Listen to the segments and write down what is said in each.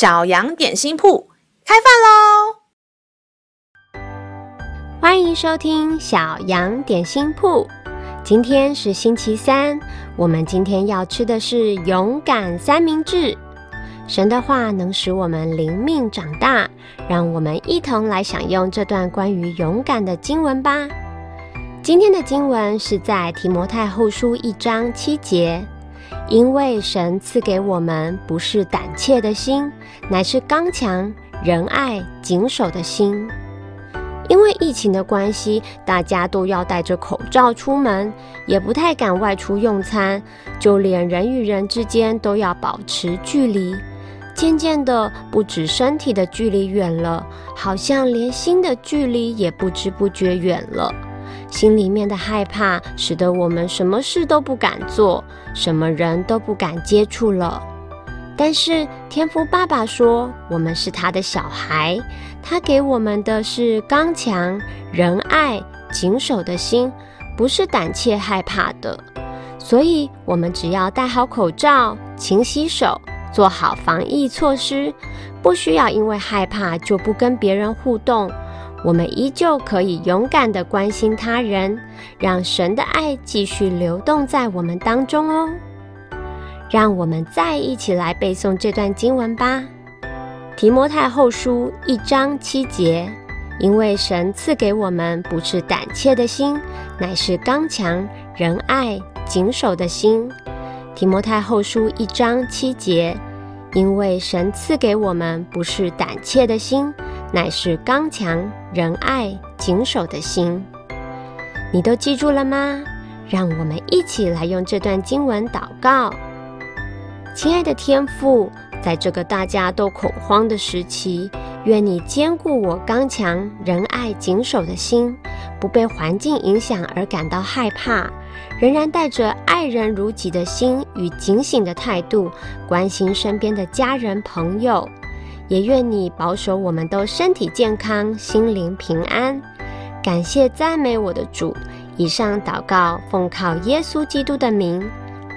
小羊点心铺开饭喽！欢迎收听小羊点心铺。今天是星期三，我们今天要吃的是勇敢三明治。神的话能使我们灵命长大，让我们一同来享用这段关于勇敢的经文吧。今天的经文是在提摩太后书一章七节。因为神赐给我们不是胆怯的心，乃是刚强、仁爱、谨守的心。因为疫情的关系，大家都要戴着口罩出门，也不太敢外出用餐，就连人与人之间都要保持距离。渐渐的，不止身体的距离远了，好像连心的距离也不知不觉远了。心里面的害怕，使得我们什么事都不敢做，什么人都不敢接触了。但是天父爸爸说，我们是他的小孩，他给我们的是刚强、仁爱、谨守的心，不是胆怯害怕的。所以，我们只要戴好口罩、勤洗手，做好防疫措施，不需要因为害怕就不跟别人互动。我们依旧可以勇敢地关心他人，让神的爱继续流动在我们当中哦。让我们再一起来背诵这段经文吧，《提摩太后书》一章七节：因为神赐给我们不是胆怯的心，乃是刚强、仁爱、谨守的心。《提摩太后书》一章七节：因为神赐给我们不是胆怯的心。乃是刚强、仁爱、谨守的心，你都记住了吗？让我们一起来用这段经文祷告。亲爱的天父，在这个大家都恐慌的时期，愿你坚固我刚强、仁爱、谨守的心，不被环境影响而感到害怕，仍然带着爱人如己的心与警醒的态度，关心身边的家人朋友。也愿你保守我们都身体健康、心灵平安。感谢赞美我的主。以上祷告奉靠耶稣基督的名，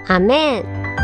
阿门。